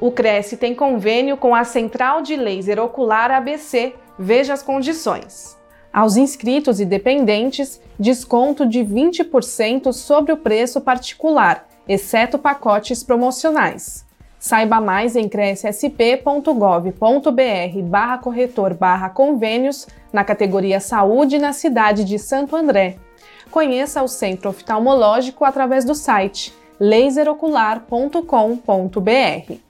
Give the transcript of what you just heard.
O Cresce tem convênio com a Central de Laser Ocular ABC. Veja as condições. Aos inscritos e dependentes, desconto de 20% sobre o preço particular, exceto pacotes promocionais. Saiba mais em crescsp.gov.br barra corretor barra convênios na categoria Saúde na cidade de Santo André. Conheça o Centro Oftalmológico através do site laserocular.com.br.